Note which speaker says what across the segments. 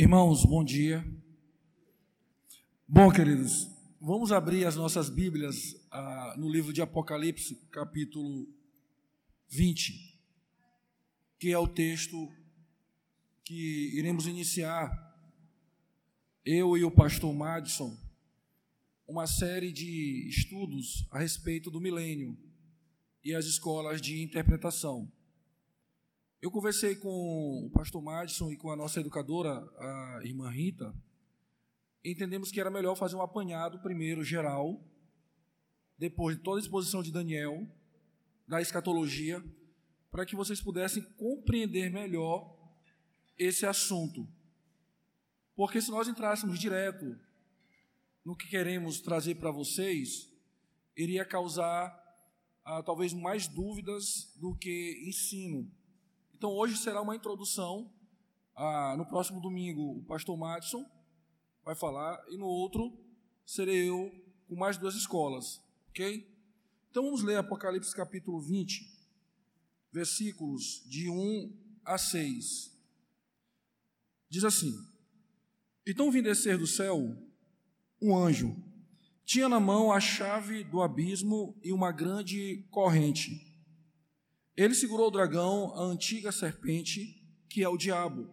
Speaker 1: Irmãos, bom dia. Bom, queridos, vamos abrir as nossas Bíblias ah, no livro de Apocalipse, capítulo 20, que é o texto que iremos iniciar, eu e o pastor Madison, uma série de estudos a respeito do milênio e as escolas de interpretação. Eu conversei com o pastor Madison e com a nossa educadora, a irmã Rita. Entendemos que era melhor fazer um apanhado primeiro geral, depois de toda a exposição de Daniel, da escatologia, para que vocês pudessem compreender melhor esse assunto. Porque se nós entrássemos direto no que queremos trazer para vocês, iria causar ah, talvez mais dúvidas do que ensino. Então, hoje será uma introdução. Ah, no próximo domingo, o pastor Madison vai falar, e no outro, serei eu com mais duas escolas. Ok? Então, vamos ler Apocalipse capítulo 20, versículos de 1 a 6. Diz assim: Então vim descer do céu um anjo. Tinha na mão a chave do abismo e uma grande corrente ele segurou o dragão, a antiga serpente, que é o diabo,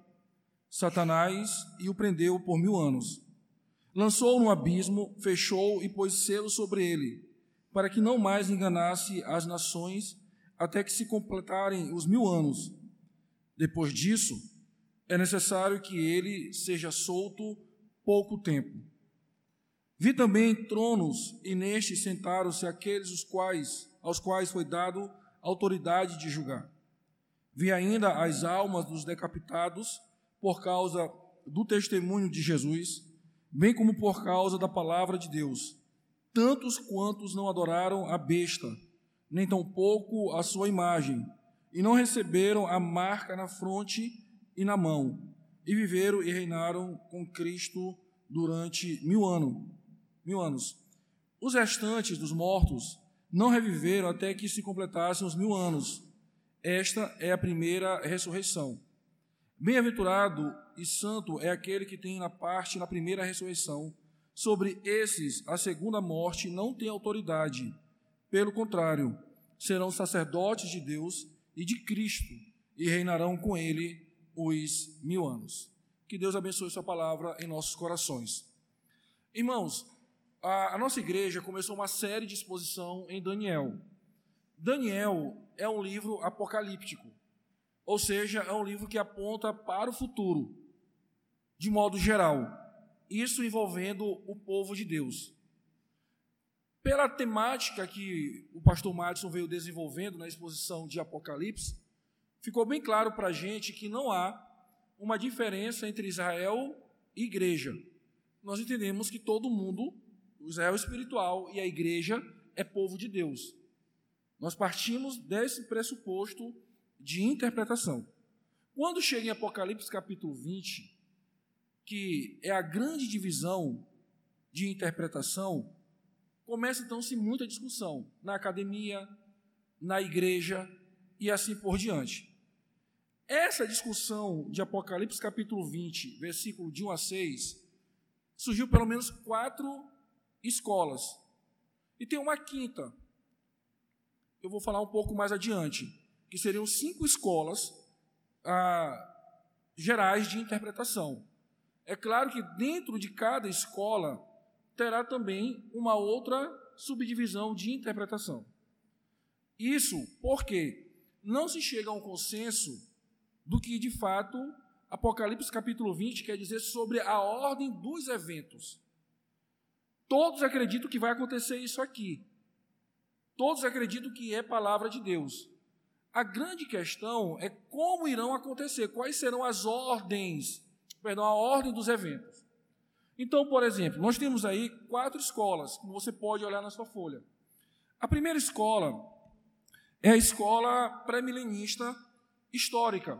Speaker 1: Satanás, e o prendeu por mil anos. Lançou-o no abismo, fechou e pôs selo sobre ele, para que não mais enganasse as nações, até que se completarem os mil anos. Depois disso, é necessário que ele seja solto pouco tempo. Vi também tronos, e nestes sentaram-se aqueles os quais, aos quais foi dado autoridade de julgar. Vi ainda as almas dos decapitados por causa do testemunho de Jesus, bem como por causa da palavra de Deus, tantos quantos não adoraram a besta, nem tampouco a sua imagem, e não receberam a marca na fronte e na mão, e viveram e reinaram com Cristo durante mil anos. Mil anos. Os restantes dos mortos não reviveram até que se completassem os mil anos. Esta é a primeira ressurreição. Bem-aventurado e santo é aquele que tem na parte na primeira ressurreição. Sobre esses, a segunda morte não tem autoridade. Pelo contrário, serão sacerdotes de Deus e de Cristo e reinarão com ele os mil anos. Que Deus abençoe Sua palavra em nossos corações. Irmãos, a, a nossa igreja começou uma série de exposição em Daniel. Daniel é um livro apocalíptico, ou seja, é um livro que aponta para o futuro, de modo geral, isso envolvendo o povo de Deus. Pela temática que o pastor Madison veio desenvolvendo na exposição de Apocalipse, ficou bem claro para a gente que não há uma diferença entre Israel e igreja. Nós entendemos que todo mundo o Israel espiritual e a igreja é povo de Deus. Nós partimos desse pressuposto de interpretação. Quando chega em Apocalipse capítulo 20, que é a grande divisão de interpretação, começa então-se muita discussão na academia, na igreja e assim por diante. Essa discussão de Apocalipse capítulo 20, versículo de 1 a 6, surgiu pelo menos quatro escolas. E tem uma quinta, eu vou falar um pouco mais adiante, que seriam cinco escolas ah, gerais de interpretação. É claro que dentro de cada escola terá também uma outra subdivisão de interpretação. Isso porque não se chega a um consenso do que de fato Apocalipse capítulo 20 quer dizer sobre a ordem dos eventos. Todos acreditam que vai acontecer isso aqui. Todos acreditam que é palavra de Deus. A grande questão é como irão acontecer, quais serão as ordens, perdão, a ordem dos eventos. Então, por exemplo, nós temos aí quatro escolas, como você pode olhar na sua folha. A primeira escola é a escola pré-milenista histórica.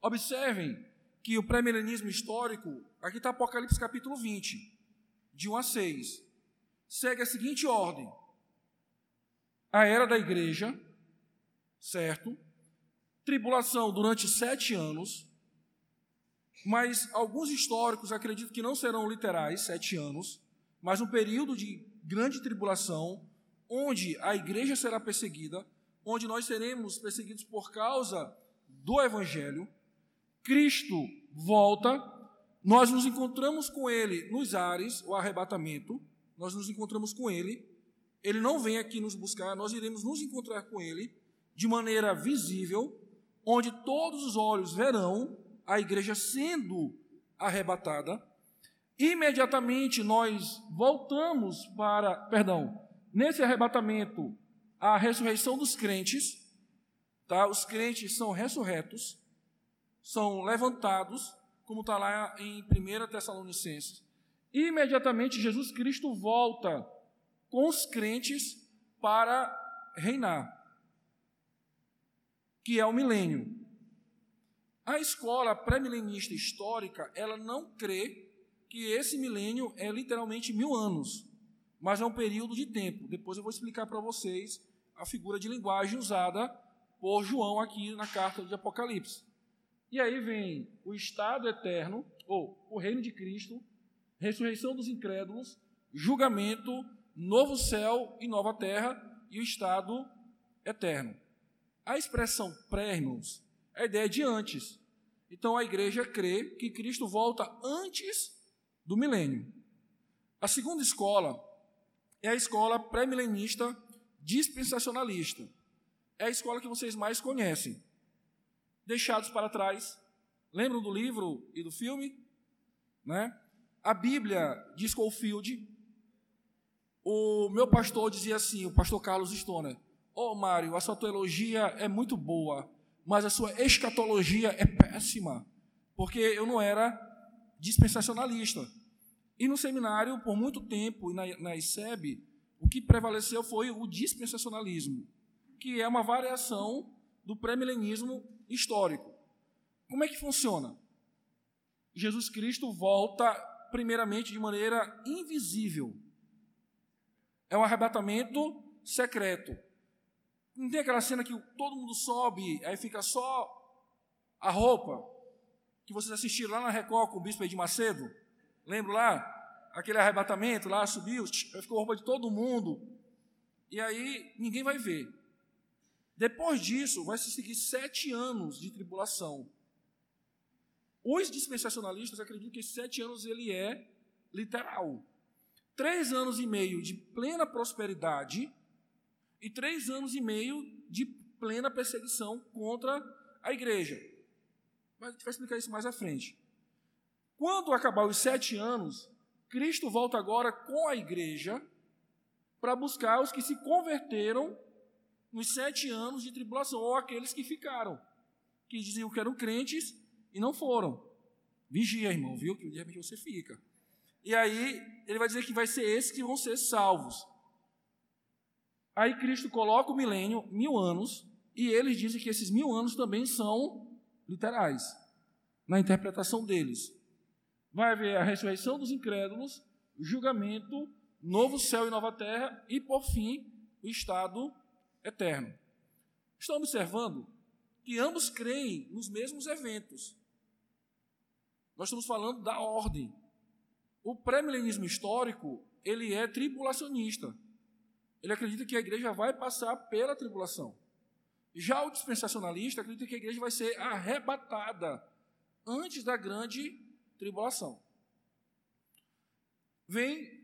Speaker 1: Observem que o pré-milenismo histórico, aqui está Apocalipse capítulo 20 de 1 a 6, segue a seguinte ordem: a era da igreja, certo? Tribulação durante sete anos, mas alguns históricos acreditam que não serão literais, sete anos, mas um período de grande tribulação, onde a igreja será perseguida, onde nós seremos perseguidos por causa do Evangelho. Cristo volta, nós nos encontramos com Ele nos ares, o arrebatamento, nós nos encontramos com Ele. Ele não vem aqui nos buscar, nós iremos nos encontrar com Ele de maneira visível, onde todos os olhos verão a igreja sendo arrebatada. Imediatamente nós voltamos para, perdão, nesse arrebatamento, a ressurreição dos crentes, tá? Os crentes são ressurretos, são levantados, como está lá em 1 Tessalonicenses. Imediatamente Jesus Cristo volta com os crentes para reinar, que é o milênio. A escola pré-milenista histórica, ela não crê que esse milênio é literalmente mil anos, mas é um período de tempo. Depois eu vou explicar para vocês a figura de linguagem usada por João aqui na carta de Apocalipse. E aí vem o estado eterno, ou o reino de Cristo, ressurreição dos incrédulos, julgamento, novo céu e nova terra e o estado eterno. A expressão pré, irmãos, é a ideia de antes. Então a igreja crê que Cristo volta antes do milênio. A segunda escola é a escola pré-milenista dispensacionalista. É a escola que vocês mais conhecem. Deixados para trás. Lembram do livro e do filme? Né? A Bíblia diz Schofield. O meu pastor dizia assim, o pastor Carlos Stoner: Ô oh, Mário, a sua teologia é muito boa, mas a sua escatologia é péssima, porque eu não era dispensacionalista. E no seminário, por muito tempo, e na, na ICEB, o que prevaleceu foi o dispensacionalismo, que é uma variação do pré-milenismo histórico. Como é que funciona? Jesus Cristo volta primeiramente de maneira invisível. É um arrebatamento secreto. Não tem aquela cena que todo mundo sobe, aí fica só a roupa que vocês assistiram lá na Record com o bispo de Macedo? Lembra lá? Aquele arrebatamento lá, subiu, ficou a roupa de todo mundo. E aí ninguém vai ver. Depois disso, vai se seguir sete anos de tribulação. Os dispensacionalistas acreditam que esses sete anos ele é literal. Três anos e meio de plena prosperidade e três anos e meio de plena perseguição contra a igreja. Mas a gente vai explicar isso mais à frente. Quando acabar os sete anos, Cristo volta agora com a igreja para buscar os que se converteram nos sete anos de tribulação, ou aqueles que ficaram, que diziam que eram crentes e não foram. Vigia, irmão, viu? Que de repente você fica. E aí, ele vai dizer que vai ser esses que vão ser salvos. Aí Cristo coloca o milênio, mil anos, e eles dizem que esses mil anos também são literais, na interpretação deles. Vai haver a ressurreição dos incrédulos, julgamento, novo céu e nova terra, e por fim, o estado eterno. Estão observando que ambos creem nos mesmos eventos. Nós estamos falando da ordem. O pré-milenismo histórico, ele é tribulacionista ele acredita que a igreja vai passar pela tribulação. Já o dispensacionalista acredita que a igreja vai ser arrebatada antes da grande tribulação. Vem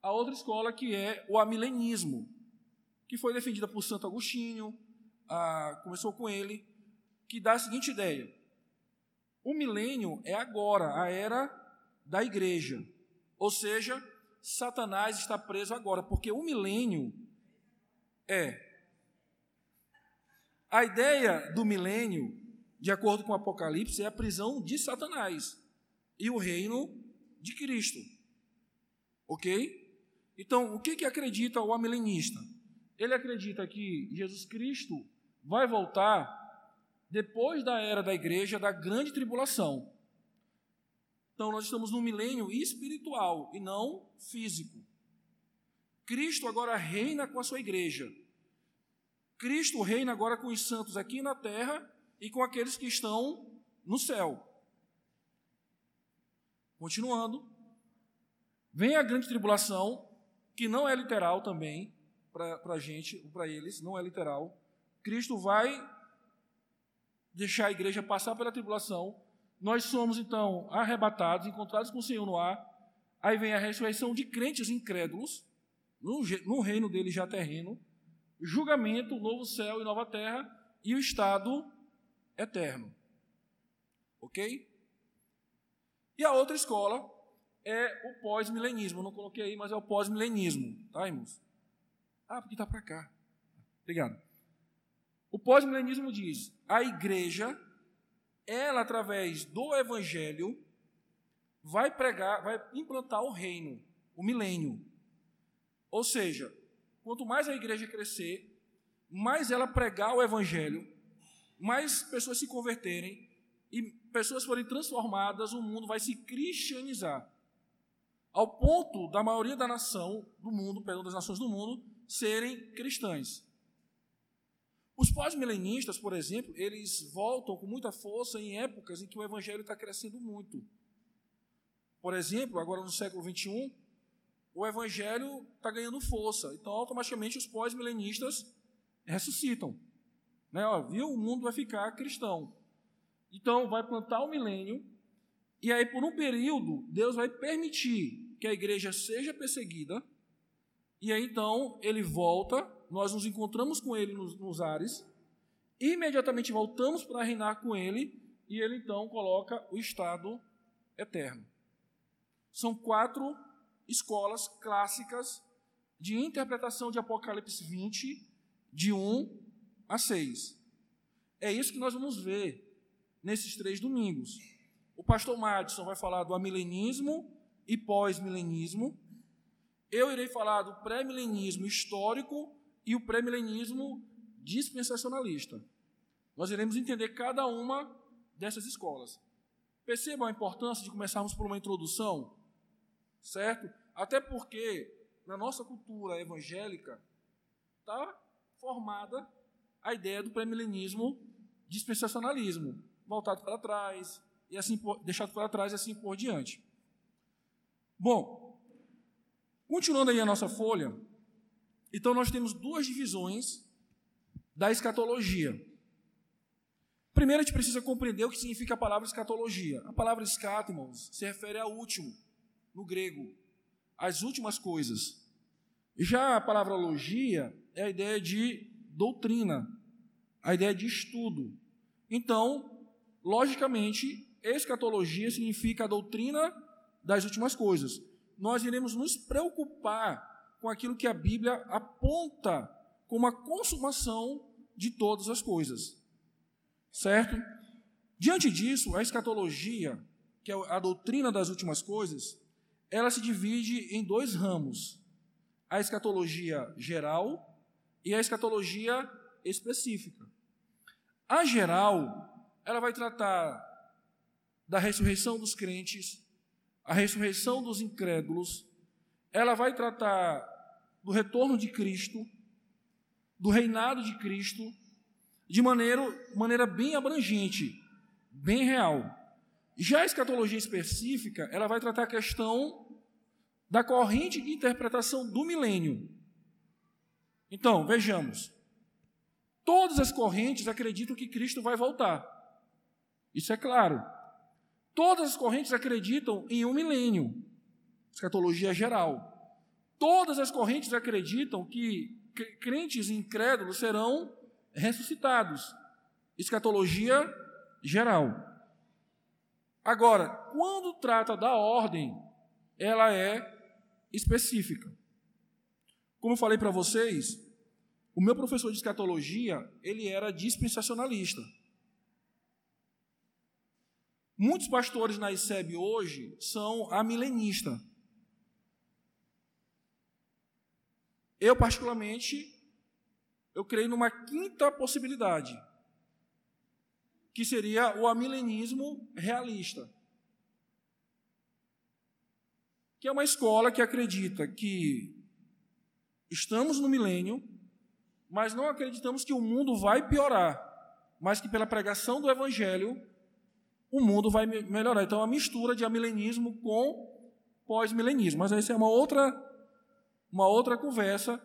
Speaker 1: a outra escola que é o amilenismo, que foi defendida por Santo Agostinho, a, começou com ele, que dá a seguinte ideia: o milênio é agora, a era da igreja, ou seja, Satanás está preso agora, porque o milênio é. A ideia do milênio, de acordo com o Apocalipse, é a prisão de Satanás e o reino de Cristo. Ok? Então, o que, que acredita o amilenista? Ele acredita que Jesus Cristo vai voltar depois da era da igreja da grande tribulação. Então, nós estamos num milênio espiritual e não físico. Cristo agora reina com a sua igreja. Cristo reina agora com os santos aqui na terra e com aqueles que estão no céu. Continuando, vem a grande tribulação, que não é literal também, para a gente, para eles, não é literal. Cristo vai deixar a igreja passar pela tribulação. Nós somos, então, arrebatados, encontrados com o Senhor no ar. Aí vem a ressurreição de crentes incrédulos, no, no reino dele já terreno, julgamento, novo céu e nova terra, e o estado eterno. Ok? E a outra escola é o pós-milenismo. Não coloquei aí, mas é o pós-milenismo. Tá, irmãos? Ah, porque está para cá. Obrigado. O pós-milenismo diz: a igreja, ela, através do evangelho, vai pregar, vai implantar o reino, o milênio. Ou seja, quanto mais a igreja crescer, mais ela pregar o evangelho, mais pessoas se converterem e pessoas forem transformadas, o mundo vai se cristianizar. Ao ponto da maioria da nação do mundo, perdão, das nações do mundo, serem cristãs. Os pós-milenistas, por exemplo, eles voltam com muita força em épocas em que o evangelho está crescendo muito. Por exemplo, agora no século XXI, o evangelho está ganhando força. Então, automaticamente, os pós-milenistas ressuscitam. Né? Ó, viu? O mundo vai ficar cristão. Então, vai plantar o milênio, e aí, por um período, Deus vai permitir que a igreja seja perseguida, e aí então ele volta, nós nos encontramos com ele nos, nos ares, imediatamente voltamos para reinar com ele, e ele então coloca o estado eterno. São quatro escolas clássicas de interpretação de Apocalipse 20, de 1 a 6. É isso que nós vamos ver nesses três domingos. O pastor Madison vai falar do amilenismo e pós-milenismo. Eu irei falar do pré-milenismo histórico e o pré-milenismo dispensacionalista. Nós iremos entender cada uma dessas escolas. Percebam a importância de começarmos por uma introdução, certo? Até porque na nossa cultura evangélica está formada a ideia do pré-milenismo dispensacionalismo, voltado para trás, e assim deixado para trás e assim por diante. Bom, continuando aí a nossa folha, então nós temos duas divisões da escatologia. Primeiro, a gente precisa compreender o que significa a palavra escatologia. A palavra escatimos se refere ao último, no grego, as últimas coisas. Já a palavra logia é a ideia de doutrina, a ideia de estudo. Então, logicamente, escatologia significa a doutrina das últimas coisas. Nós iremos nos preocupar com aquilo que a Bíblia aponta como a consumação de todas as coisas. Certo? Diante disso, a escatologia, que é a doutrina das últimas coisas, ela se divide em dois ramos: a escatologia geral e a escatologia específica. A geral, ela vai tratar da ressurreição dos crentes, a ressurreição dos incrédulos, ela vai tratar do retorno de Cristo, do reinado de Cristo, de maneira, maneira bem abrangente, bem real. Já a escatologia específica, ela vai tratar a questão da corrente de interpretação do milênio. Então, vejamos. Todas as correntes acreditam que Cristo vai voltar. Isso é claro. Todas as correntes acreditam em um milênio. Escatologia geral. Todas as correntes acreditam que crentes incrédulos serão ressuscitados. Escatologia geral. Agora, quando trata da ordem, ela é específica. Como eu falei para vocês, o meu professor de escatologia, ele era dispensacionalista. Muitos pastores na ICEB hoje são amilenistas. Eu, particularmente, eu creio numa quinta possibilidade, que seria o amilenismo realista. Que é uma escola que acredita que estamos no milênio, mas não acreditamos que o mundo vai piorar, mas que pela pregação do evangelho o mundo vai melhorar. Então, é uma mistura de amilenismo com pós-milenismo. Mas essa é uma outra, uma outra conversa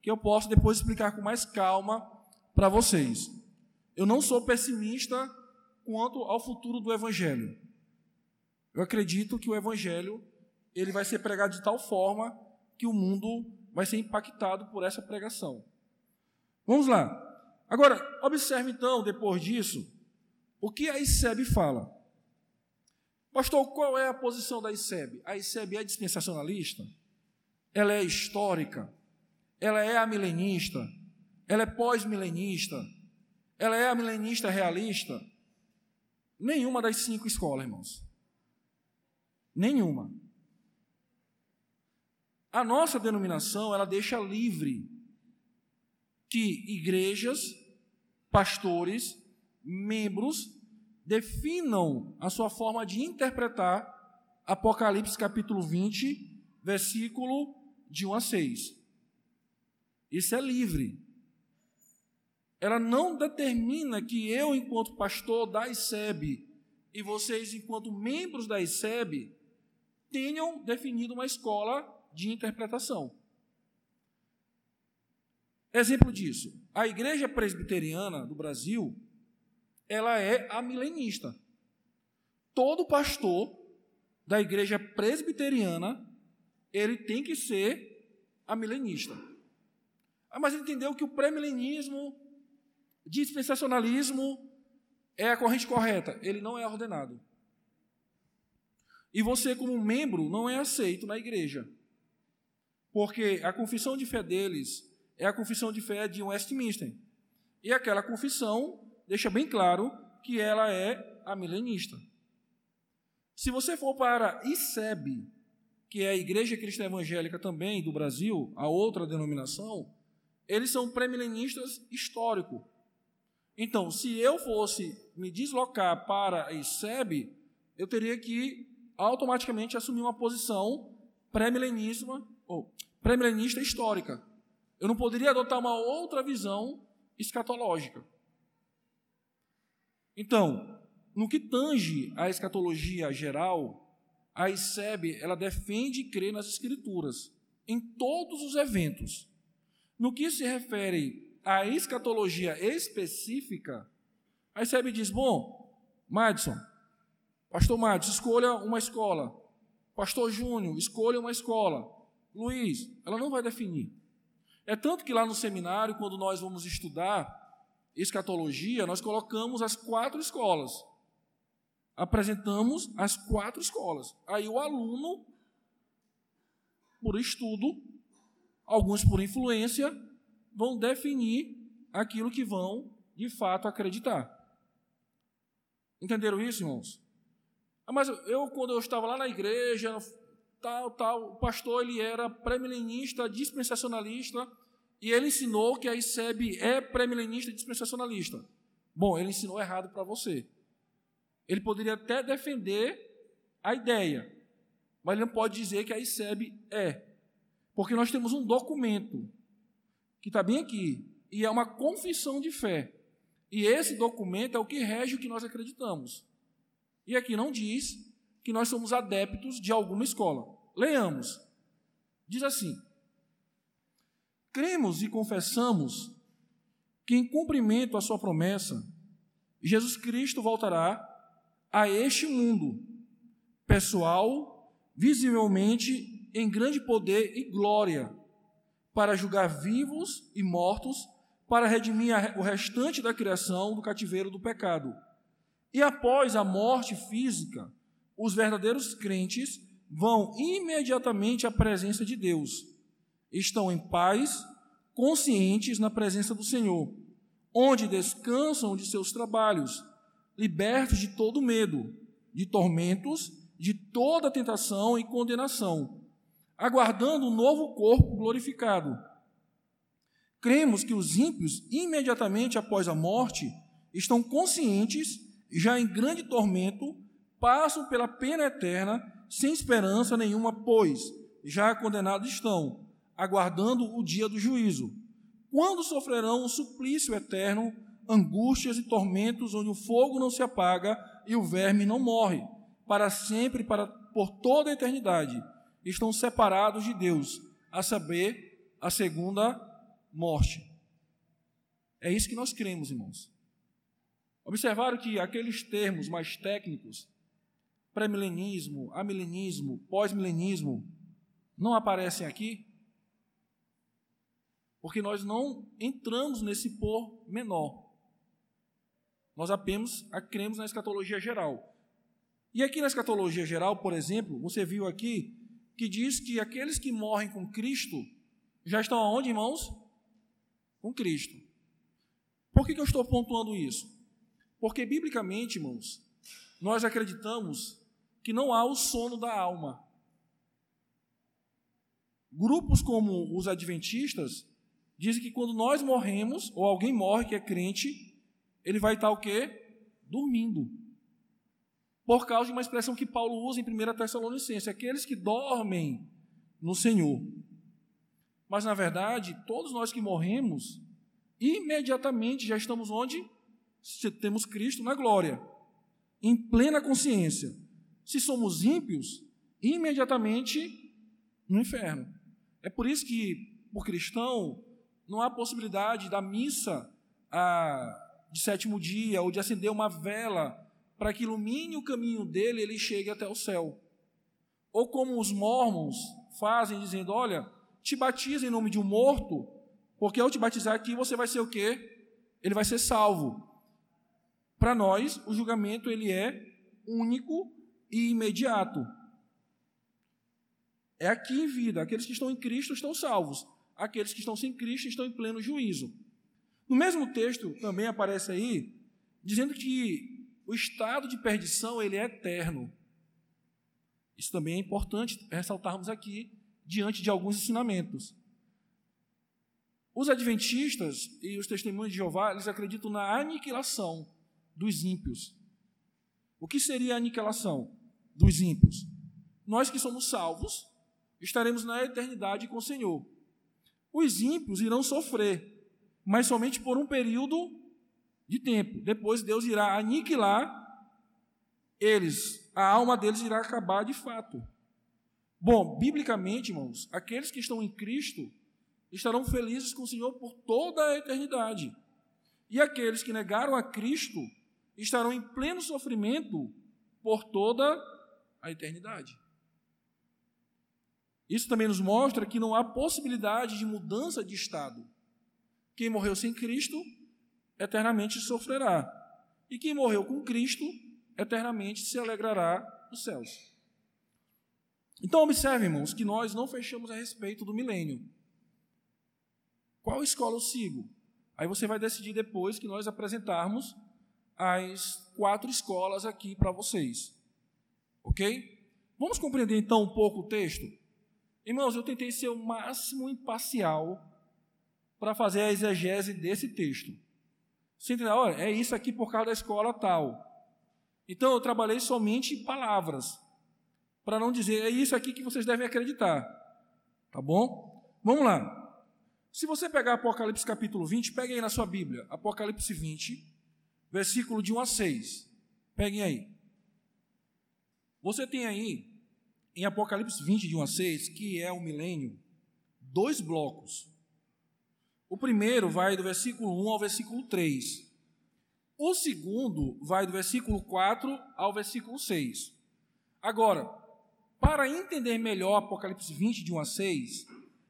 Speaker 1: que eu posso depois explicar com mais calma para vocês. Eu não sou pessimista quanto ao futuro do Evangelho. Eu acredito que o Evangelho ele vai ser pregado de tal forma que o mundo vai ser impactado por essa pregação. Vamos lá. Agora, observe então, depois disso, o que a ICEB fala. Pastor, qual é a posição da ICEB? A ICEB é dispensacionalista? Ela é histórica? Ela é amilenista? Ela é pós-milenista? Ela é amilenista realista? Nenhuma das cinco escolas, irmãos. Nenhuma. A nossa denominação, ela deixa livre que igrejas, pastores, membros definam a sua forma de interpretar Apocalipse capítulo 20, versículo de 1 a 6. Isso é livre. Ela não determina que eu, enquanto pastor da ICEB, e vocês, enquanto membros da ICEB, tenham definido uma escola de interpretação. Exemplo disso, a Igreja Presbiteriana do Brasil, ela é amilenista. Todo pastor da Igreja Presbiteriana, ele tem que ser amilenista. Ah, mas entendeu que o pré-milenismo, dispensacionalismo, é a corrente correta. Ele não é ordenado. E você, como membro, não é aceito na igreja. Porque a confissão de fé deles é a confissão de fé de Westminster. E aquela confissão deixa bem claro que ela é a milenista. Se você for para ICEB, que é a Igreja Cristã Evangélica também do Brasil, a outra denominação, eles são pré-milenistas histórico. Então, se eu fosse me deslocar para a ICEB, eu teria que automaticamente assumir uma posição pré-milenismo ou pré-milenista histórica. Eu não poderia adotar uma outra visão escatológica. Então, no que tange à escatologia geral, a ICEB ela defende e crê nas escrituras em todos os eventos. No que se refere à escatologia específica, a ICEB diz: bom, Madison, Pastor Madison, escolha uma escola. Pastor Júnior, escolha uma escola. Luiz, ela não vai definir. É tanto que lá no seminário, quando nós vamos estudar escatologia, nós colocamos as quatro escolas. Apresentamos as quatro escolas. Aí o aluno, por estudo, alguns por influência, vão definir aquilo que vão de fato acreditar. Entenderam isso, irmãos? Ah, mas eu, quando eu estava lá na igreja, tal, tal. O pastor ele era pré-milenista, dispensacionalista, e ele ensinou que a ICEB é pré-milenista e dispensacionalista. Bom, ele ensinou errado para você. Ele poderia até defender a ideia, mas ele não pode dizer que a ICEB é. Porque nós temos um documento que está bem aqui, e é uma confissão de fé. E esse documento é o que rege o que nós acreditamos. E aqui não diz que nós somos adeptos de alguma escola. Leamos. Diz assim: Cremos e confessamos que, em cumprimento à Sua promessa, Jesus Cristo voltará a este mundo, pessoal, visivelmente em grande poder e glória, para julgar vivos e mortos, para redimir o restante da criação do cativeiro do pecado. E após a morte física, os verdadeiros crentes vão imediatamente à presença de Deus. Estão em paz, conscientes na presença do Senhor, onde descansam de seus trabalhos, libertos de todo medo, de tormentos, de toda tentação e condenação, aguardando um novo corpo glorificado. Cremos que os ímpios, imediatamente após a morte, estão conscientes, já em grande tormento, passam pela pena eterna sem esperança nenhuma, pois já condenados estão, aguardando o dia do juízo, quando sofrerão um suplício eterno angústias e tormentos onde o fogo não se apaga e o verme não morre, para sempre, para por toda a eternidade. Estão separados de Deus, a saber, a segunda morte. É isso que nós cremos, irmãos. Observaram que aqueles termos mais técnicos, pré-milenismo, amilenismo, pós-milenismo, não aparecem aqui? Porque nós não entramos nesse por menor. Nós apenas cremos na escatologia geral. E aqui na escatologia geral, por exemplo, você viu aqui que diz que aqueles que morrem com Cristo já estão aonde, irmãos? Com Cristo. Por que, que eu estou pontuando isso? Porque, biblicamente, irmãos, nós acreditamos que não há o sono da alma. Grupos como os adventistas dizem que quando nós morremos, ou alguém morre que é crente, ele vai estar o quê? Dormindo. Por causa de uma expressão que Paulo usa em 1 Tessalonicenses, aqueles que dormem no Senhor. Mas, na verdade, todos nós que morremos, imediatamente já estamos onde? Temos Cristo na glória, em plena consciência. Se somos ímpios, imediatamente no inferno. É por isso que, por cristão, não há possibilidade da missa a, de sétimo dia ou de acender uma vela para que ilumine o caminho dele e ele chegue até o céu. Ou como os mormons fazem, dizendo: Olha, te batiza em nome de um morto, porque ao te batizar aqui você vai ser o quê? Ele vai ser salvo. Para nós, o julgamento ele é único e imediato. É aqui em vida. Aqueles que estão em Cristo estão salvos. Aqueles que estão sem Cristo estão em pleno juízo. No mesmo texto também aparece aí dizendo que o estado de perdição ele é eterno. Isso também é importante ressaltarmos aqui diante de alguns ensinamentos. Os adventistas e os testemunhos de Jeová, eles acreditam na aniquilação dos ímpios. O que seria a aniquilação dos ímpios? Nós que somos salvos, estaremos na eternidade com o Senhor. Os ímpios irão sofrer, mas somente por um período de tempo. Depois Deus irá aniquilar eles, a alma deles irá acabar de fato. Bom, biblicamente, irmãos, aqueles que estão em Cristo estarão felizes com o Senhor por toda a eternidade. E aqueles que negaram a Cristo estarão em pleno sofrimento por toda a eternidade. Isso também nos mostra que não há possibilidade de mudança de estado. Quem morreu sem Cristo, eternamente sofrerá. E quem morreu com Cristo, eternamente se alegrará nos céus. Então, observe, irmãos, que nós não fechamos a respeito do milênio. Qual escola eu sigo? Aí você vai decidir depois que nós apresentarmos as quatro escolas aqui para vocês. Ok? Vamos compreender então um pouco o texto? Irmãos, eu tentei ser o máximo imparcial para fazer a exegese desse texto. Você entendeu? Olha, é isso aqui por causa da escola tal. Então eu trabalhei somente palavras, para não dizer é isso aqui que vocês devem acreditar. Tá bom? Vamos lá. Se você pegar Apocalipse capítulo 20, pegue aí na sua Bíblia, Apocalipse 20, versículo de 1 a 6. Peguem aí. Você tem aí, em Apocalipse 20, de 1 a 6, que é o milênio, dois blocos. O primeiro vai do versículo 1 ao versículo 3. O segundo vai do versículo 4 ao versículo 6. Agora, para entender melhor Apocalipse 20, de 1 a 6,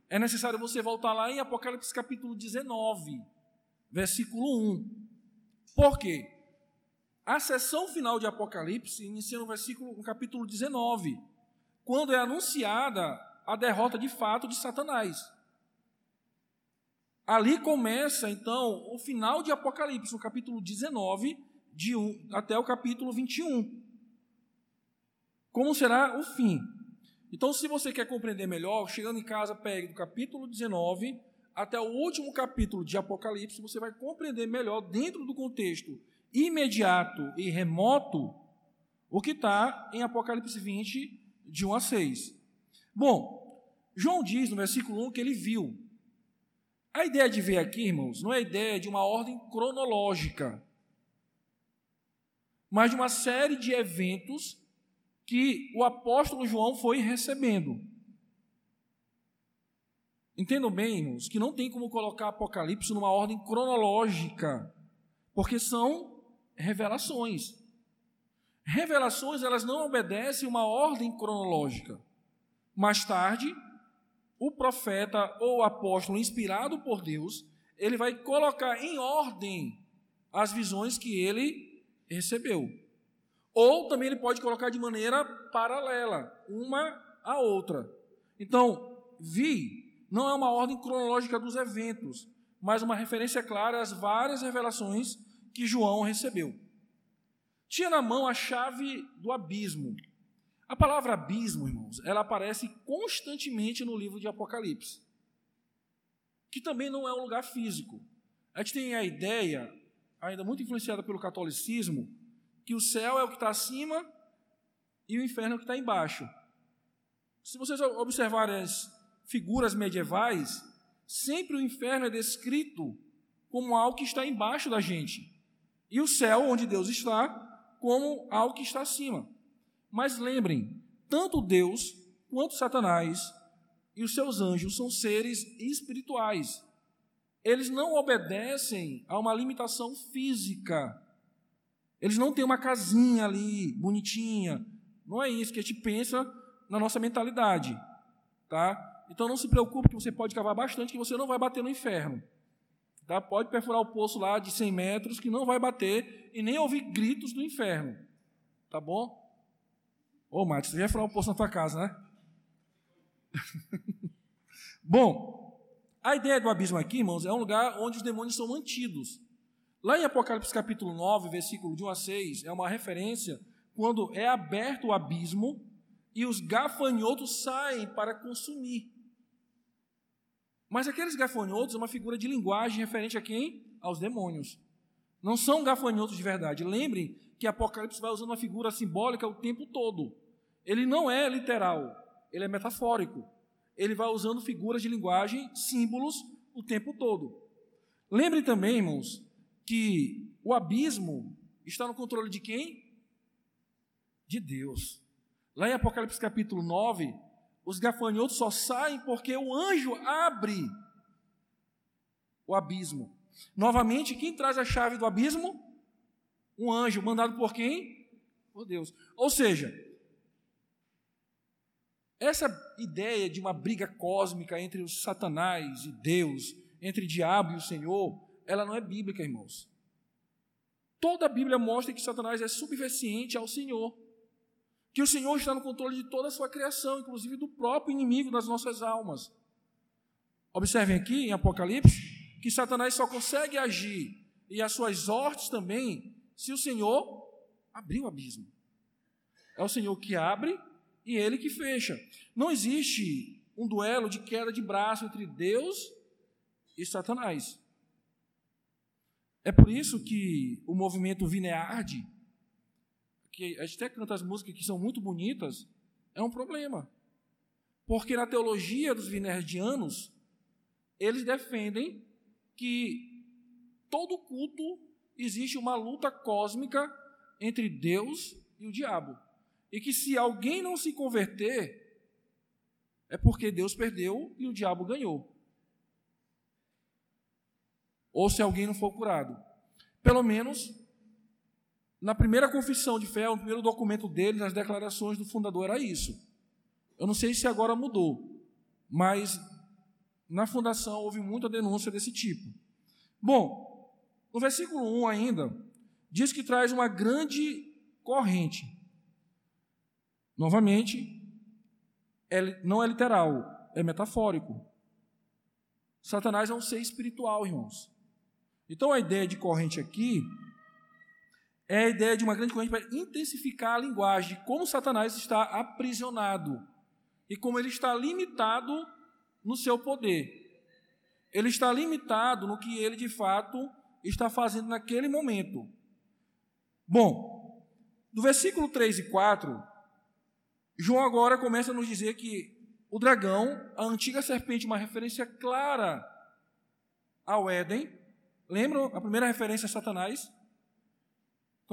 Speaker 1: é necessário você voltar lá em Apocalipse capítulo 19, versículo 1. Por quê? A sessão final de Apocalipse inicia no versículo, no capítulo 19, quando é anunciada a derrota de fato de Satanás. Ali começa, então, o final de Apocalipse, no capítulo 19, de 1 até o capítulo 21. Como será o fim? Então, se você quer compreender melhor, chegando em casa, pegue do capítulo 19 até o último capítulo de Apocalipse, você vai compreender melhor, dentro do contexto imediato e remoto, o que está em Apocalipse 20, de 1 a 6. Bom, João diz no versículo 1 que ele viu. A ideia de ver aqui, irmãos, não é a ideia de uma ordem cronológica, mas de uma série de eventos que o apóstolo João foi recebendo. Entendam bem, irmãos, que não tem como colocar Apocalipse numa ordem cronológica, porque são revelações. Revelações, elas não obedecem uma ordem cronológica. Mais tarde, o profeta ou apóstolo inspirado por Deus, ele vai colocar em ordem as visões que ele recebeu. Ou também ele pode colocar de maneira paralela, uma à outra. Então, vi não é uma ordem cronológica dos eventos, mas uma referência clara às várias revelações que João recebeu. Tinha na mão a chave do abismo. A palavra abismo, irmãos, ela aparece constantemente no livro de Apocalipse, que também não é um lugar físico. A gente tem a ideia, ainda muito influenciada pelo catolicismo, que o céu é o que está acima e o inferno é o que está embaixo. Se vocês observarem as figuras medievais, sempre o inferno é descrito como algo que está embaixo da gente, e o céu, onde Deus está, como algo que está acima. Mas lembrem, tanto Deus quanto Satanás e os seus anjos são seres espirituais. Eles não obedecem a uma limitação física. Eles não têm uma casinha ali, bonitinha. Não é isso que a gente pensa na nossa mentalidade. Tá? Então não se preocupe que você pode cavar bastante, que você não vai bater no inferno. Tá? Pode perfurar o poço lá de 100 metros, que não vai bater e nem ouvir gritos do inferno. Tá bom? Ô, Márcio, você vai furar o poço na tua casa, né? bom, a ideia do abismo aqui, irmãos, é um lugar onde os demônios são mantidos. Lá em Apocalipse capítulo 9, versículo de 1 a 6, é uma referência quando é aberto o abismo e os gafanhotos saem para consumir. Mas aqueles gafanhotos é uma figura de linguagem referente a quem? Aos demônios. Não são gafanhotos de verdade. Lembrem que Apocalipse vai usando uma figura simbólica o tempo todo. Ele não é literal, ele é metafórico. Ele vai usando figuras de linguagem, símbolos, o tempo todo. Lembrem também, irmãos, que o abismo está no controle de quem? De Deus. Lá em Apocalipse capítulo 9, os gafanhotos só saem porque o anjo abre o abismo. Novamente, quem traz a chave do abismo? Um anjo, mandado por quem? Por Deus. Ou seja, essa ideia de uma briga cósmica entre os Satanás e Deus, entre diabo e o Senhor, ela não é bíblica, irmãos. Toda a Bíblia mostra que Satanás é subversiente ao Senhor que o Senhor está no controle de toda a sua criação, inclusive do próprio inimigo das nossas almas. Observem aqui em Apocalipse que Satanás só consegue agir e as suas hortes também se o Senhor abrir o abismo. É o Senhor que abre e ele que fecha. Não existe um duelo de queda de braço entre Deus e Satanás. É por isso que o movimento Vinearde que a gente até canta as músicas que são muito bonitas, é um problema. Porque na teologia dos vinerdianos, eles defendem que todo culto existe uma luta cósmica entre Deus e o diabo. E que se alguém não se converter, é porque Deus perdeu e o diabo ganhou. Ou se alguém não for curado. Pelo menos na primeira confissão de fé, no primeiro documento dele, nas declarações do fundador, era isso. Eu não sei se agora mudou, mas na fundação houve muita denúncia desse tipo. Bom, no versículo 1 ainda, diz que traz uma grande corrente. Novamente, é, não é literal, é metafórico. Satanás é um ser espiritual, irmãos. Então a ideia de corrente aqui é a ideia de uma grande corrente para intensificar a linguagem de como Satanás está aprisionado e como ele está limitado no seu poder. Ele está limitado no que ele de fato está fazendo naquele momento. Bom, do versículo 3 e 4, João agora começa a nos dizer que o dragão, a antiga serpente, uma referência clara ao Éden. Lembram a primeira referência a Satanás?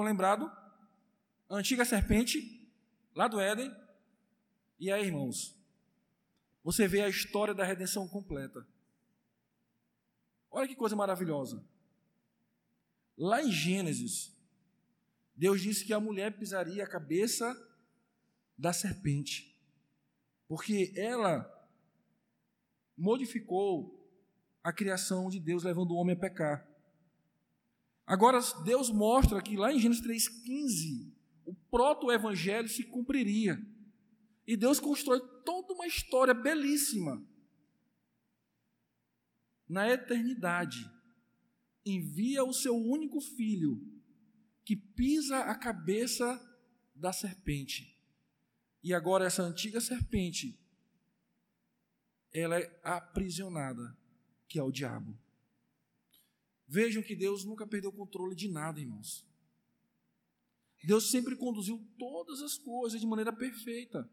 Speaker 1: Estão? A antiga serpente, lá do Éden. E aí, irmãos, você vê a história da redenção completa. Olha que coisa maravilhosa. Lá em Gênesis, Deus disse que a mulher pisaria a cabeça da serpente, porque ela modificou a criação de Deus, levando o homem a pecar. Agora, Deus mostra que lá em Gênesis 3,15, o proto-evangelho se cumpriria. E Deus constrói toda uma história belíssima. Na eternidade, envia o seu único filho, que pisa a cabeça da serpente. E agora essa antiga serpente, ela é aprisionada, que é o diabo. Vejam que Deus nunca perdeu o controle de nada, irmãos. Deus sempre conduziu todas as coisas de maneira perfeita.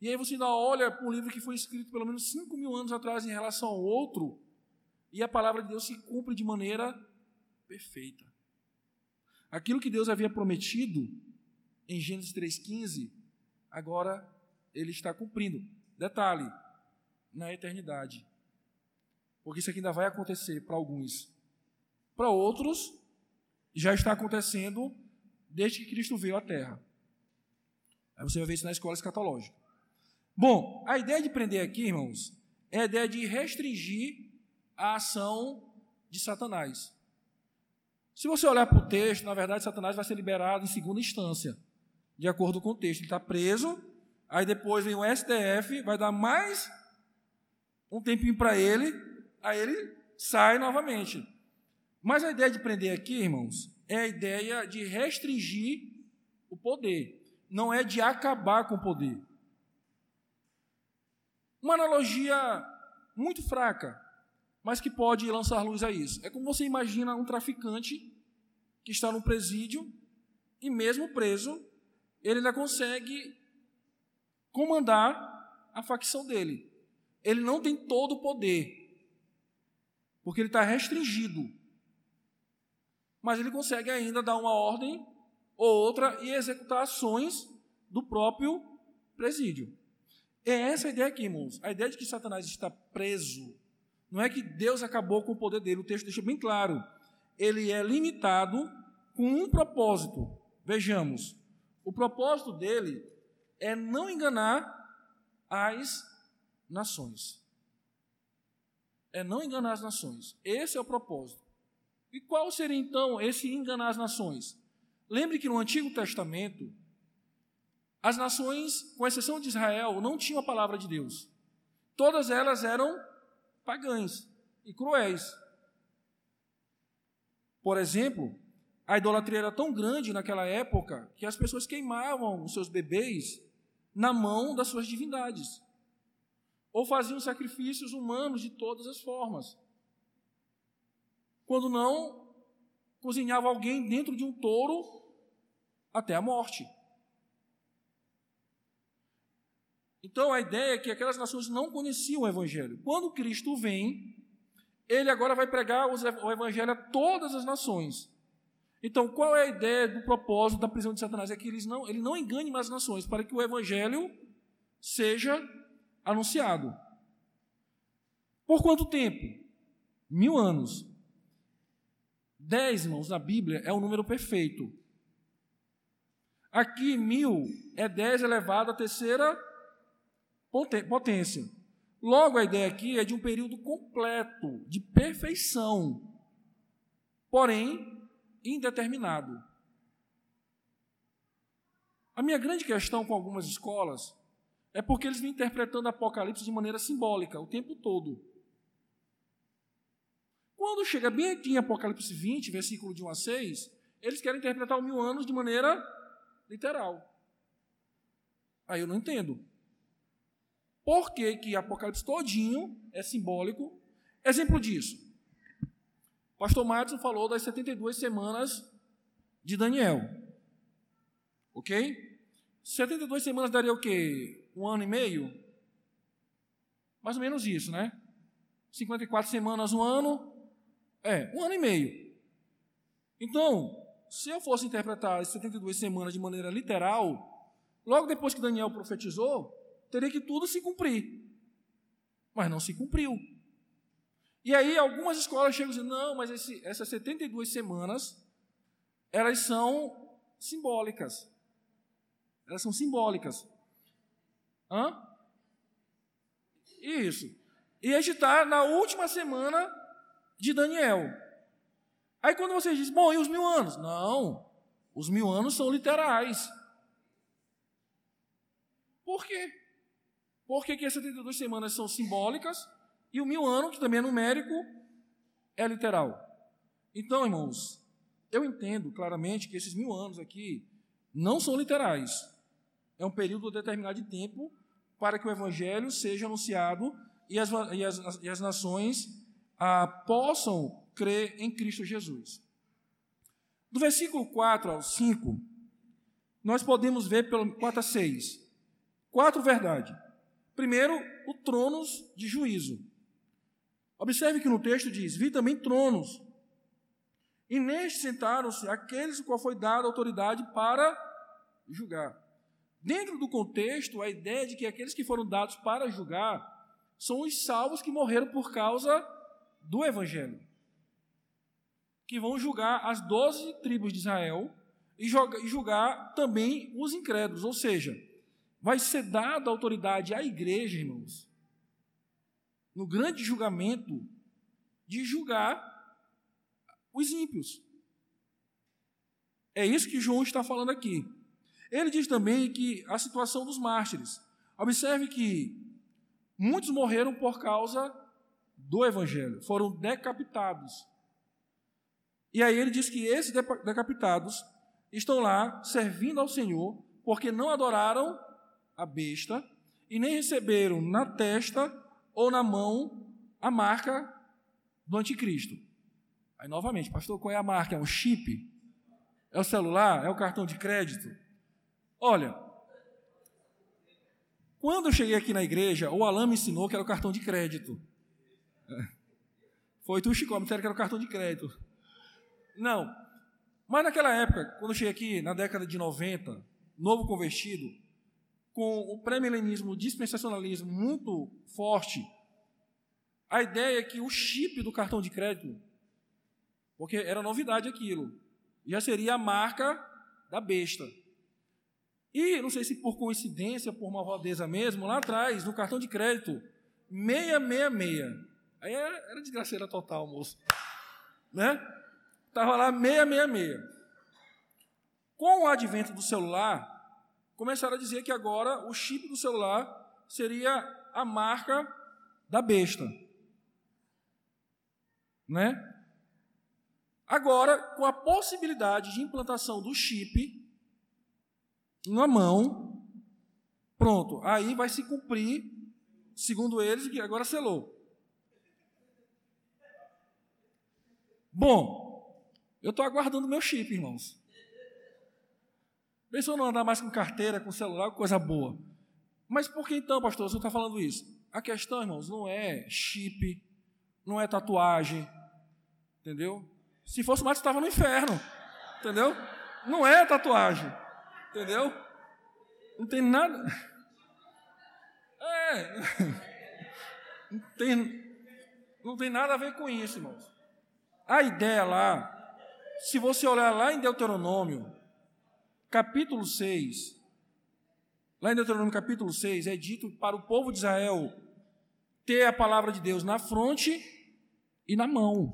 Speaker 1: E aí você ainda olha para um livro que foi escrito pelo menos 5 mil anos atrás em relação ao outro, e a palavra de Deus se cumpre de maneira perfeita. Aquilo que Deus havia prometido em Gênesis 3,15, agora ele está cumprindo. Detalhe, na eternidade. Porque isso aqui ainda vai acontecer para alguns. Para outros, já está acontecendo desde que Cristo veio à Terra. Aí você vai ver isso na escola escatológica. Bom, a ideia de prender aqui, irmãos, é a ideia de restringir a ação de Satanás. Se você olhar para o texto, na verdade, Satanás vai ser liberado em segunda instância, de acordo com o texto. Ele está preso, aí depois vem o STF, vai dar mais um tempinho para ele, aí ele sai novamente. Mas a ideia de prender aqui, irmãos, é a ideia de restringir o poder, não é de acabar com o poder. Uma analogia muito fraca, mas que pode lançar luz a isso. É como você imagina um traficante que está no presídio e, mesmo preso, ele ainda consegue comandar a facção dele. Ele não tem todo o poder, porque ele está restringido. Mas ele consegue ainda dar uma ordem ou outra e executar ações do próprio presídio. É essa a ideia aqui, irmãos. A ideia de que Satanás está preso. Não é que Deus acabou com o poder dele. O texto deixa bem claro. Ele é limitado com um propósito. Vejamos. O propósito dele é não enganar as nações. É não enganar as nações. Esse é o propósito. E qual seria então esse enganar as nações? Lembre que no Antigo Testamento, as nações, com exceção de Israel, não tinham a palavra de Deus. Todas elas eram pagãs e cruéis. Por exemplo, a idolatria era tão grande naquela época que as pessoas queimavam os seus bebês na mão das suas divindades. Ou faziam sacrifícios humanos de todas as formas. Quando não, cozinhava alguém dentro de um touro até a morte. Então a ideia é que aquelas nações não conheciam o Evangelho. Quando Cristo vem, ele agora vai pregar o Evangelho a todas as nações. Então, qual é a ideia do propósito da prisão de Satanás? É que eles não, ele não engane mais as nações, para que o Evangelho seja anunciado. Por quanto tempo? Mil anos. Dez, irmãos, na Bíblia é o número perfeito. Aqui, mil é dez elevado à terceira potência. Logo, a ideia aqui é de um período completo, de perfeição, porém indeterminado. A minha grande questão com algumas escolas é porque eles vêm interpretando Apocalipse de maneira simbólica o tempo todo. Quando chega bem aqui em Apocalipse 20, versículo de 1 a 6, eles querem interpretar o mil anos de maneira literal. Aí eu não entendo. Por que, que Apocalipse todinho é simbólico? Exemplo disso. O pastor Madison falou das 72 semanas de Daniel. Ok? 72 semanas daria o quê? Um ano e meio? Mais ou menos isso, né? 54 semanas, um ano. É, um ano e meio. Então, se eu fosse interpretar as 72 semanas de maneira literal, logo depois que Daniel profetizou, teria que tudo se cumprir. Mas não se cumpriu. E aí algumas escolas chegam dizendo, não, mas esse, essas 72 semanas, elas são simbólicas. Elas são simbólicas. Hã? Isso. E a gente está na última semana de Daniel. Aí quando você diz, bom, e os mil anos? Não, os mil anos são literais. Por quê? Porque que as 72 semanas são simbólicas e o mil ano, que também é numérico, é literal. Então, irmãos, eu entendo claramente que esses mil anos aqui não são literais. É um período determinado de tempo para que o evangelho seja anunciado e as, e as, e as nações ah, possam crer em Cristo Jesus. Do versículo 4 ao 5, nós podemos ver pelo 4 a 6, quatro verdades. Primeiro, o tronos de juízo. Observe que no texto diz: Vi também tronos, e neste sentaram-se aqueles qual foi dada autoridade para julgar. Dentro do contexto, a ideia de que aqueles que foram dados para julgar são os salvos que morreram por causa do Evangelho, que vão julgar as doze tribos de Israel e julgar também os incrédulos, ou seja, vai ser dada autoridade à igreja, irmãos, no grande julgamento, de julgar os ímpios. É isso que João está falando aqui. Ele diz também que a situação dos mártires. Observe que muitos morreram por causa do evangelho, foram decapitados. E aí ele diz que esses decapitados estão lá servindo ao Senhor porque não adoraram a besta e nem receberam na testa ou na mão a marca do anticristo. Aí, novamente, pastor, qual é a marca? É um chip? É o celular? É o cartão de crédito? Olha, quando eu cheguei aqui na igreja, o Alain me ensinou que era o cartão de crédito. Foi tu, Chico, me que era o cartão de crédito. Não. Mas naquela época, quando eu cheguei aqui, na década de 90, novo convertido, com o pré-milenismo, dispensacionalismo muito forte, a ideia é que o chip do cartão de crédito, porque era novidade aquilo, já seria a marca da besta. E, não sei se por coincidência, por uma rodeza mesmo, lá atrás, no cartão de crédito, 666. Aí era, era desgraceira total, moço. Né? Estava lá 666. Com o advento do celular, começaram a dizer que agora o chip do celular seria a marca da besta. Né? Agora, com a possibilidade de implantação do chip na mão, pronto, aí vai se cumprir, segundo eles, que agora selou. Bom, eu estou aguardando meu chip, irmãos. Pensou não andar mais com carteira, com celular, coisa boa. Mas por que então, pastor, você está falando isso? A questão, irmãos, não é chip, não é tatuagem, entendeu? Se fosse mais, estava no inferno, entendeu? Não é tatuagem, entendeu? Não tem nada. É. Não tem, não tem nada a ver com isso, irmãos. A ideia lá, se você olhar lá em Deuteronômio, capítulo 6, lá em Deuteronômio capítulo 6, é dito para o povo de Israel ter a palavra de Deus na fronte e na mão.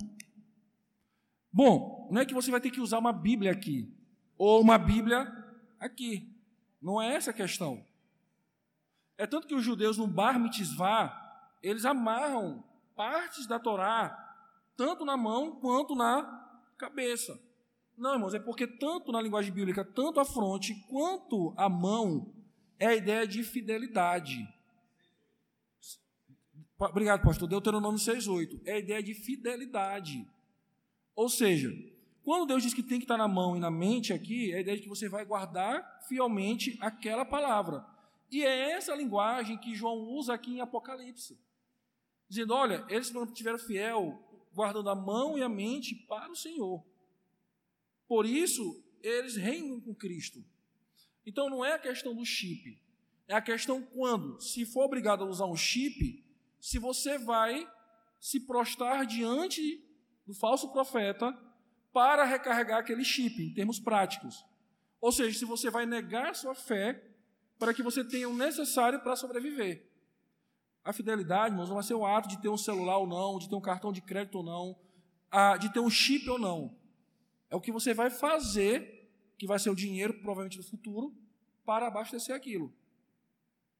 Speaker 1: Bom, não é que você vai ter que usar uma Bíblia aqui, ou uma Bíblia aqui. Não é essa a questão. É tanto que os judeus no Bar Mitzvah, eles amarram partes da Torá, tanto na mão quanto na cabeça. Não, irmãos, é porque tanto na linguagem bíblica, tanto a fronte quanto a mão é a ideia de fidelidade. Obrigado, pastor. Deuteronômio 6,8. É a ideia de fidelidade. Ou seja, quando Deus diz que tem que estar na mão e na mente aqui, é a ideia de que você vai guardar fielmente aquela palavra. E é essa linguagem que João usa aqui em Apocalipse. dizendo: olha, eles não tiveram fiel, guardando a mão e a mente para o Senhor. Por isso, eles reinam com Cristo. Então, não é a questão do chip, é a questão quando, se for obrigado a usar um chip, se você vai se prostrar diante do falso profeta para recarregar aquele chip, em termos práticos. Ou seja, se você vai negar sua fé para que você tenha o necessário para sobreviver. A fidelidade, irmãos, não vai ser o ato de ter um celular ou não, de ter um cartão de crédito ou não, de ter um chip ou não. É o que você vai fazer, que vai ser o dinheiro, provavelmente no futuro, para abastecer aquilo.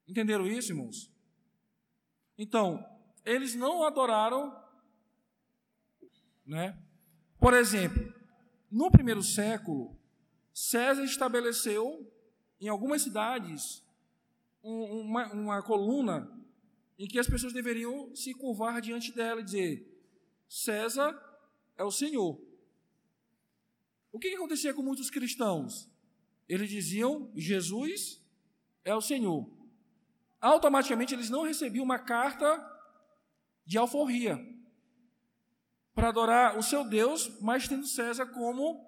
Speaker 1: Entenderam isso, irmãos? Então, eles não adoraram, né? Por exemplo, no primeiro século, César estabeleceu em algumas cidades uma, uma coluna em que as pessoas deveriam se curvar diante dela e dizer: César é o Senhor. O que, que acontecia com muitos cristãos? Eles diziam: Jesus é o Senhor. Automaticamente eles não recebiam uma carta de alforria para adorar o seu Deus, mas tendo César como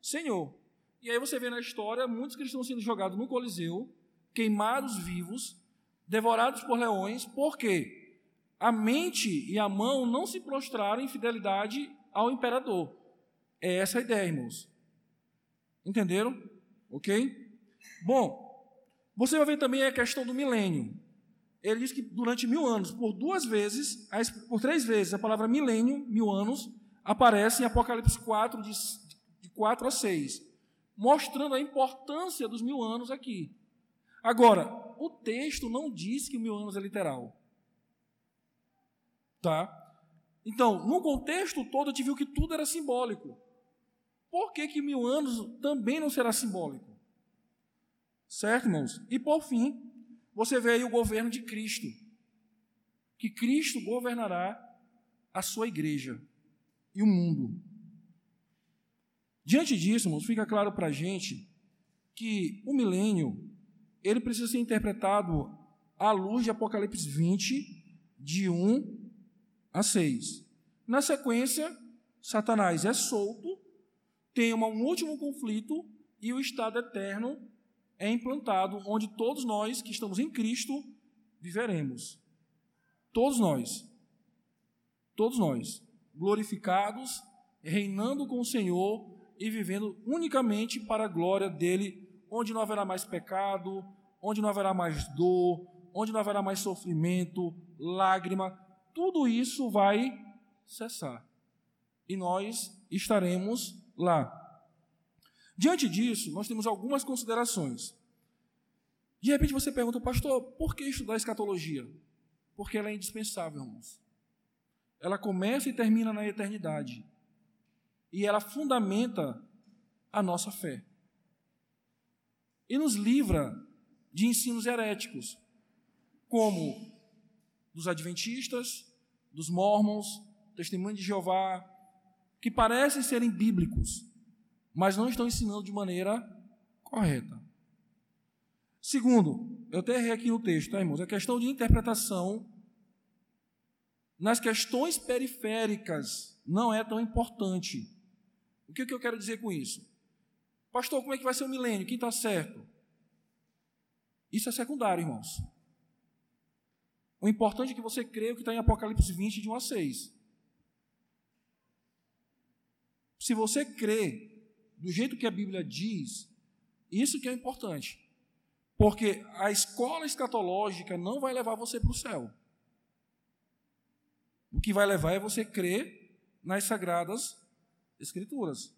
Speaker 1: Senhor. E aí você vê na história muitos cristãos sendo jogados no Coliseu, queimados vivos, devorados por leões, porque a mente e a mão não se prostraram em fidelidade ao imperador. É essa a ideia, irmãos. Entenderam? Ok? Bom, você vai ver também a questão do milênio. Ele diz que durante mil anos, por duas vezes, por três vezes, a palavra milênio, mil anos, aparece em Apocalipse 4, de, de 4 a 6, mostrando a importância dos mil anos aqui. Agora, o texto não diz que mil anos é literal. Tá? Então, no contexto todo, a gente viu que tudo era simbólico. Por que, que mil anos também não será simbólico? Certo, irmãos? E por fim, você vê aí o governo de Cristo. Que Cristo governará a sua igreja e o mundo. Diante disso, irmãos, fica claro para a gente que o milênio ele precisa ser interpretado à luz de Apocalipse 20, de 1 a 6. Na sequência, Satanás é solto, tem um último conflito e o estado eterno é implantado, onde todos nós que estamos em Cristo viveremos. Todos nós. Todos nós. Glorificados, reinando com o Senhor e vivendo unicamente para a glória dele onde não haverá mais pecado, onde não haverá mais dor, onde não haverá mais sofrimento, lágrima, tudo isso vai cessar. E nós estaremos lá. Diante disso, nós temos algumas considerações. De repente você pergunta, pastor, por que estudar escatologia? Porque ela é indispensável, irmãos. Ela começa e termina na eternidade. E ela fundamenta a nossa fé e nos livra de ensinos heréticos, como dos adventistas, dos mormons, testemunhos de Jeová, que parecem serem bíblicos, mas não estão ensinando de maneira correta. Segundo, eu até errei aqui no texto, tá, irmãos? A questão de interpretação nas questões periféricas não é tão importante. O que, que eu quero dizer com isso? Pastor, como é que vai ser o milênio? Quem está certo? Isso é secundário, irmãos. O importante é que você creia o que está em Apocalipse 20, de 1 a 6. Se você crê do jeito que a Bíblia diz, isso que é importante. Porque a escola escatológica não vai levar você para o céu. O que vai levar é você crer nas sagradas escrituras.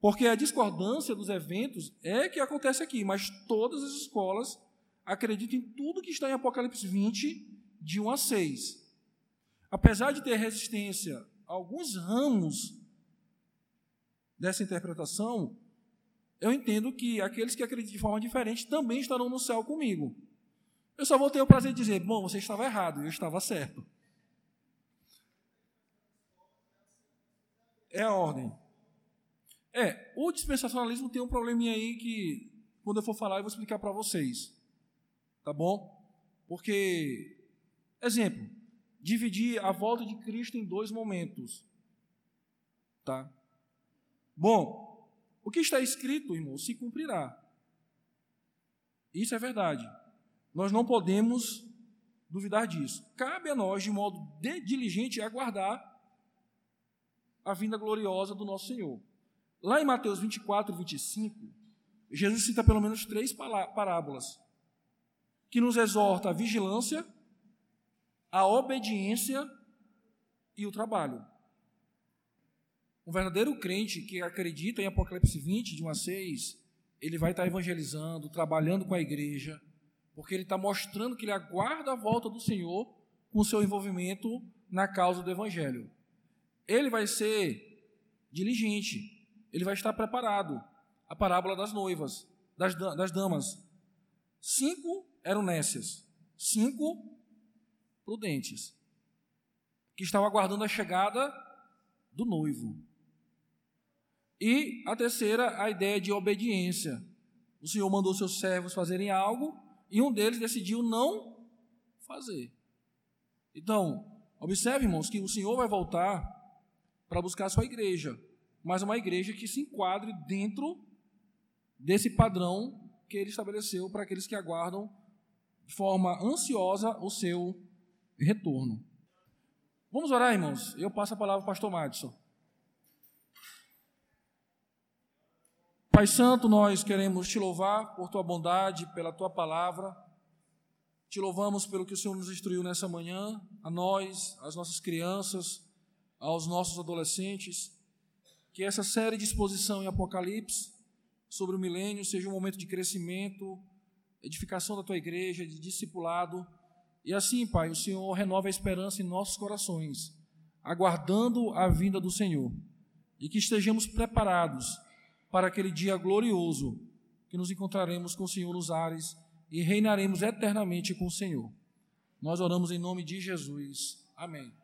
Speaker 1: Porque a discordância dos eventos é que acontece aqui, mas todas as escolas acreditam em tudo que está em Apocalipse 20, de 1 a 6. Apesar de ter resistência a alguns ramos dessa interpretação, eu entendo que aqueles que acreditam de forma diferente também estarão no céu comigo. Eu só vou ter o prazer de dizer: bom, você estava errado, eu estava certo. É a ordem. É, o dispensacionalismo tem um probleminha aí que, quando eu for falar, eu vou explicar para vocês. Tá bom? Porque, exemplo, dividir a volta de Cristo em dois momentos. Tá? Bom, o que está escrito, irmão, se cumprirá. Isso é verdade. Nós não podemos duvidar disso. Cabe a nós, de modo diligente, aguardar a vinda gloriosa do nosso Senhor. Lá em Mateus 24 e 25, Jesus cita pelo menos três parábolas que nos exorta a vigilância, a obediência e o trabalho. Um verdadeiro crente que acredita em Apocalipse 20, de 1 a 6, ele vai estar evangelizando, trabalhando com a igreja, porque ele está mostrando que ele aguarda a volta do Senhor com o seu envolvimento na causa do Evangelho. Ele vai ser diligente, ele vai estar preparado. A parábola das noivas, das, das damas. Cinco eram nécias, cinco prudentes, que estavam aguardando a chegada do noivo. E a terceira, a ideia de obediência. O Senhor mandou seus servos fazerem algo e um deles decidiu não fazer. Então, observe, irmãos, que o Senhor vai voltar para buscar a sua igreja, mas uma igreja que se enquadre dentro desse padrão que ele estabeleceu para aqueles que aguardam de forma ansiosa o seu retorno. Vamos orar, irmãos? Eu passo a palavra para o pastor Madison. Pai Santo, nós queremos te louvar por tua bondade, pela tua palavra. Te louvamos pelo que o Senhor nos instruiu nessa manhã, a nós, às nossas crianças, aos nossos adolescentes. Que essa série de exposição em Apocalipse sobre o milênio seja um momento de crescimento, edificação da tua igreja, de discipulado. E assim, Pai, o Senhor renova a esperança em nossos corações, aguardando a vinda do Senhor. E que estejamos preparados para aquele dia glorioso que nos encontraremos com o Senhor nos ares e reinaremos eternamente com o Senhor. Nós oramos em nome de Jesus. Amém.